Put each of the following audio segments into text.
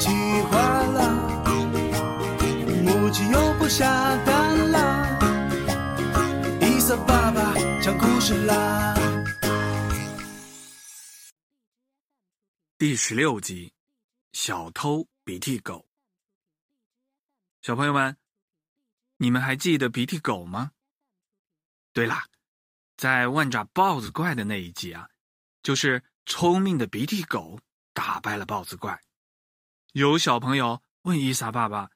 喜欢啦母鸡又不下蛋啦一色爸爸讲故事啦。第十六集小偷鼻涕狗。小朋友们你们还记得鼻涕狗吗？对啦在万爪豹子怪的那一集啊就是聪明的鼻涕狗打败了豹子怪。有小朋友问伊莎爸爸：“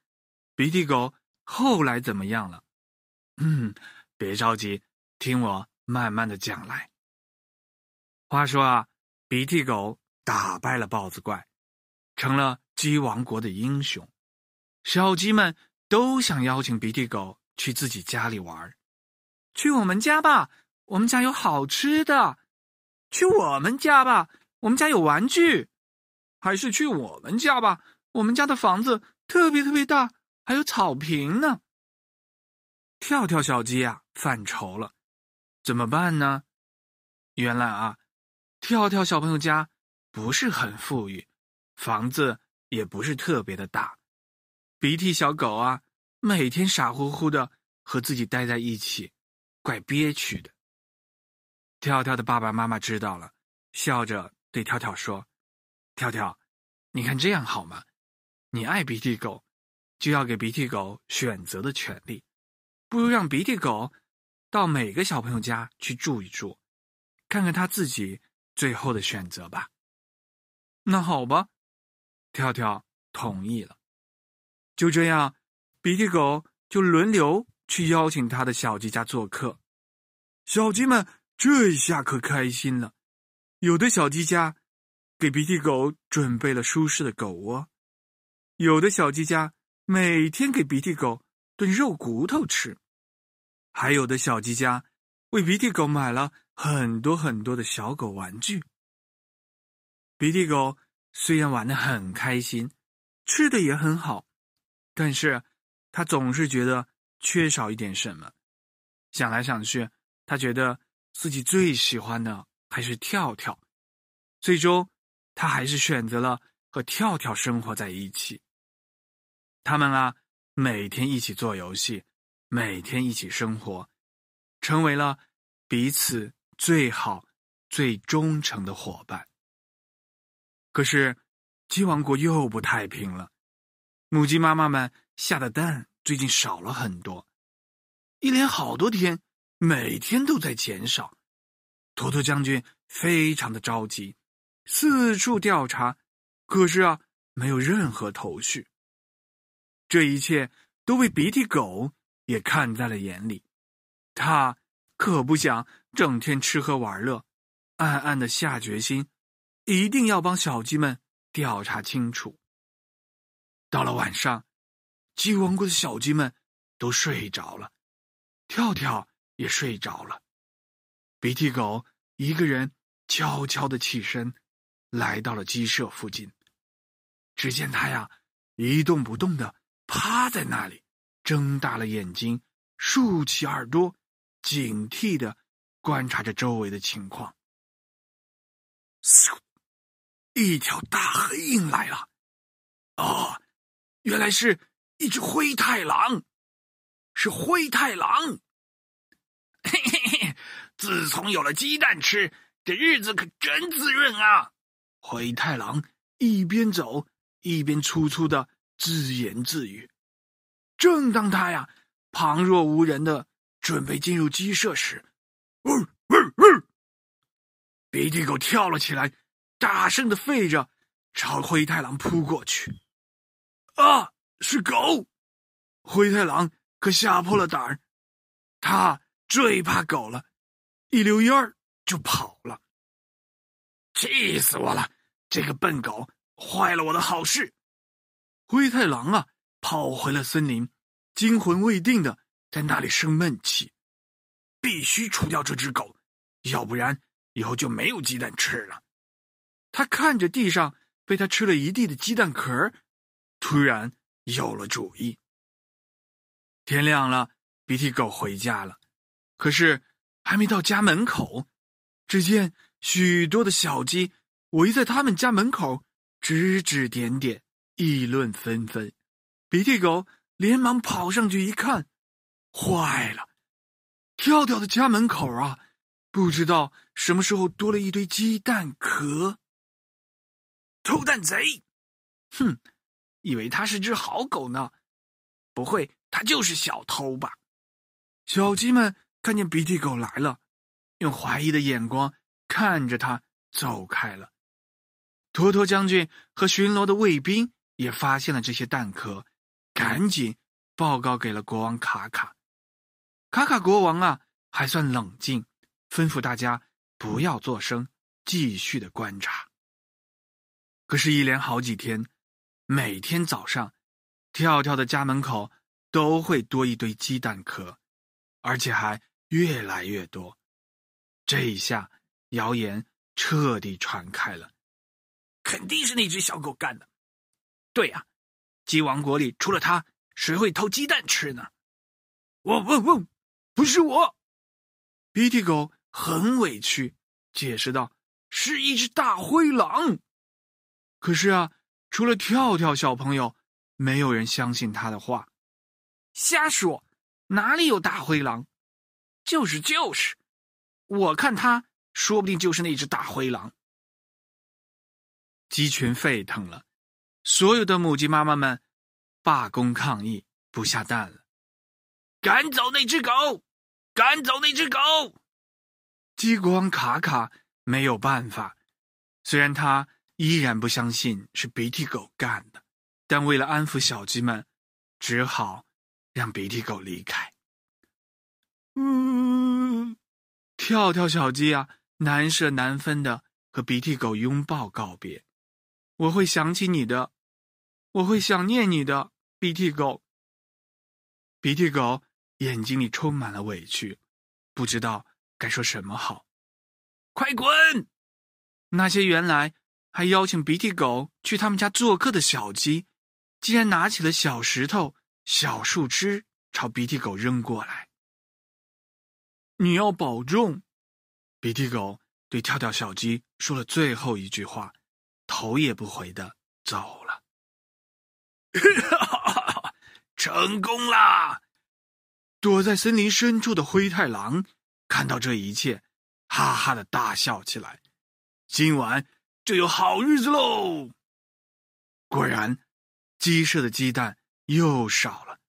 鼻涕狗后来怎么样了？”嗯，别着急，听我慢慢的讲来。话说啊，鼻涕狗打败了豹子怪，成了鸡王国的英雄。小鸡们都想邀请鼻涕狗去自己家里玩去我们家吧，我们家有好吃的；去我们家吧，我们家有玩具。还是去我们家吧，我们家的房子特别特别大，还有草坪呢。跳跳小鸡呀，犯愁了，怎么办呢？原来啊，跳跳小朋友家不是很富裕，房子也不是特别的大。鼻涕小狗啊，每天傻乎乎的和自己待在一起，怪憋屈的。跳跳的爸爸妈妈知道了，笑着对跳跳说。跳跳，你看这样好吗？你爱鼻涕狗，就要给鼻涕狗选择的权利。不如让鼻涕狗到每个小朋友家去住一住，看看他自己最后的选择吧。那好吧，跳跳同意了。就这样，鼻涕狗就轮流去邀请他的小鸡家做客。小鸡们这下可开心了，有的小鸡家。给鼻涕狗准备了舒适的狗窝，有的小鸡家每天给鼻涕狗炖肉骨头吃，还有的小鸡家为鼻涕狗买了很多很多的小狗玩具。鼻涕狗虽然玩的很开心，吃的也很好，但是他总是觉得缺少一点什么。想来想去，他觉得自己最喜欢的还是跳跳，最终。他还是选择了和跳跳生活在一起。他们啊，每天一起做游戏，每天一起生活，成为了彼此最好、最忠诚的伙伴。可是，鸡王国又不太平了。母鸡妈妈们下的蛋最近少了很多，一连好多天，每天都在减少。托托将军非常的着急。四处调查，可是啊，没有任何头绪。这一切都被鼻涕狗也看在了眼里，他可不想整天吃喝玩乐，暗暗的下决心，一定要帮小鸡们调查清楚。到了晚上，鸡王国的小鸡们都睡着了，跳跳也睡着了，鼻涕狗一个人悄悄的起身。来到了鸡舍附近，只见他呀一动不动的趴在那里，睁大了眼睛，竖起耳朵，警惕的观察着周围的情况。嗖，一条大黑鹰来了！哦，原来是一只灰太狼，是灰太狼！嘿嘿嘿，自从有了鸡蛋吃，这日子可真滋润啊！灰太狼一边走一边粗粗的自言自语。正当他呀旁若无人的准备进入鸡舍时，呜呜呜！鼻涕狗跳了起来，大声的吠着，朝灰太狼扑过去。啊，是狗！灰太狼可吓破了胆儿，他最怕狗了，一溜烟儿就跑了。气死我了！这个笨狗坏了我的好事。灰太狼啊，跑回了森林，惊魂未定的在那里生闷气。必须除掉这只狗，要不然以后就没有鸡蛋吃了。他看着地上被他吃了一地的鸡蛋壳，突然有了主意。天亮了，鼻涕狗回家了，可是还没到家门口，只见许多的小鸡。围在他们家门口，指指点点，议论纷纷。鼻涕狗连忙跑上去一看，坏了！跳跳的家门口啊，不知道什么时候多了一堆鸡蛋壳。偷蛋贼，哼，以为他是只好狗呢？不会，他就是小偷吧？小鸡们看见鼻涕狗来了，用怀疑的眼光看着他，走开了。托托将军和巡逻的卫兵也发现了这些蛋壳，赶紧报告给了国王卡卡。卡卡国王啊，还算冷静，吩咐大家不要作声，继续的观察。可是，一连好几天，每天早上，跳跳的家门口都会多一堆鸡蛋壳，而且还越来越多。这一下，谣言彻底传开了。肯定是那只小狗干的。对呀，鸡王国里除了它，谁会偷鸡蛋吃呢？嗡嗡嗡，不是我。鼻涕狗很委屈，解释道：“是一只大灰狼。”可是啊，除了跳跳小朋友，没有人相信他的话。瞎说，哪里有大灰狼？就是就是，我看他说不定就是那只大灰狼。鸡群沸腾了，所有的母鸡妈妈们罢工抗议，不下蛋了。赶走那只狗！赶走那只狗！鸡国王卡卡没有办法，虽然他依然不相信是鼻涕狗干的，但为了安抚小鸡们，只好让鼻涕狗离开。嗯，跳跳小鸡啊，难舍难分的和鼻涕狗拥抱告别。我会想起你的，我会想念你的，鼻涕狗。鼻涕狗眼睛里充满了委屈，不知道该说什么好。快滚！那些原来还邀请鼻涕狗去他们家做客的小鸡，竟然拿起了小石头、小树枝朝鼻涕狗扔过来。你要保重！鼻涕狗对跳跳小鸡说了最后一句话。头也不回的走了，成功啦！躲在森林深处的灰太狼看到这一切，哈哈的大笑起来。今晚就有好日子喽！果然，鸡舍的鸡蛋又少了。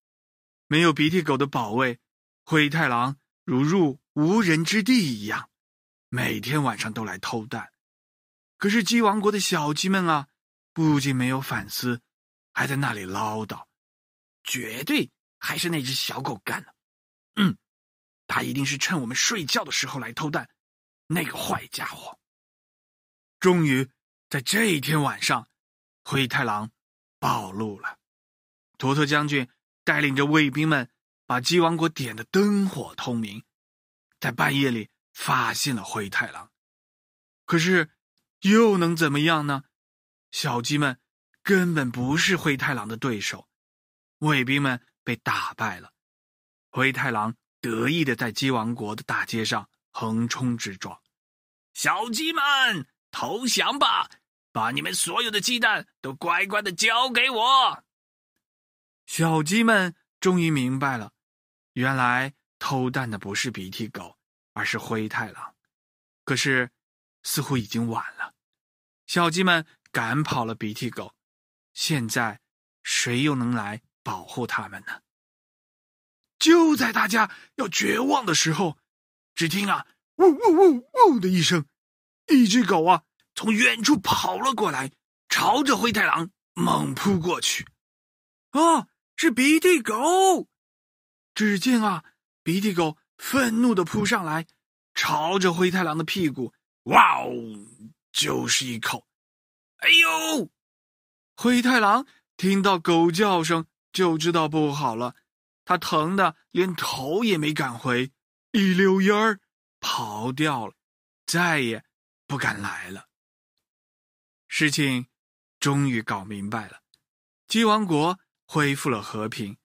没有鼻涕狗的保卫，灰太狼如入无人之地一样，每天晚上都来偷蛋。可是鸡王国的小鸡们啊，不仅没有反思，还在那里唠叨，绝对还是那只小狗干的。嗯，他一定是趁我们睡觉的时候来偷蛋，那个坏家伙。终于在这一天晚上，灰太狼暴露了。坨坨将军带领着卫兵们，把鸡王国点的灯火通明，在半夜里发现了灰太狼。可是。又能怎么样呢？小鸡们根本不是灰太狼的对手，卫兵们被打败了。灰太狼得意的在鸡王国的大街上横冲直撞。小鸡们投降吧，把你们所有的鸡蛋都乖乖的交给我。小鸡们终于明白了，原来偷蛋的不是鼻涕狗，而是灰太狼。可是，似乎已经晚了。小鸡们赶跑了鼻涕狗，现在谁又能来保护他们呢？就在大家要绝望的时候，只听啊“呜呜呜呜”的一声，一只狗啊从远处跑了过来，朝着灰太狼猛扑过去。啊，是鼻涕狗！只见啊，鼻涕狗愤怒的扑上来，朝着灰太狼的屁股，哇哦！就是一口，哎呦！灰太狼听到狗叫声就知道不好了，他疼的连头也没敢回，一溜烟儿跑掉了，再也不敢来了。事情终于搞明白了，鸡王国恢复了和平，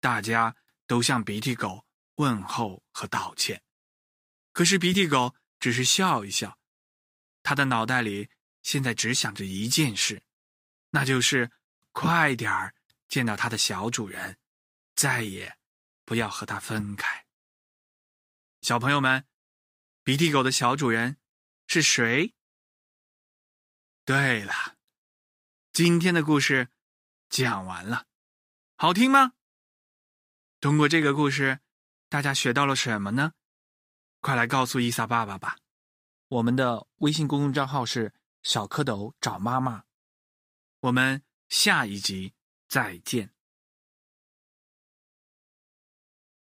大家都像鼻涕狗问候和道歉，可是鼻涕狗只是笑一笑。他的脑袋里现在只想着一件事，那就是快点儿见到他的小主人再也不要和它分开。小朋友们，鼻涕狗的小主人是谁？对了，今天的故事讲完了，好听吗？通过这个故事，大家学到了什么呢？快来告诉伊萨爸爸吧！我们的微信公众账号是“小蝌蚪找妈妈”。我们下一集再见。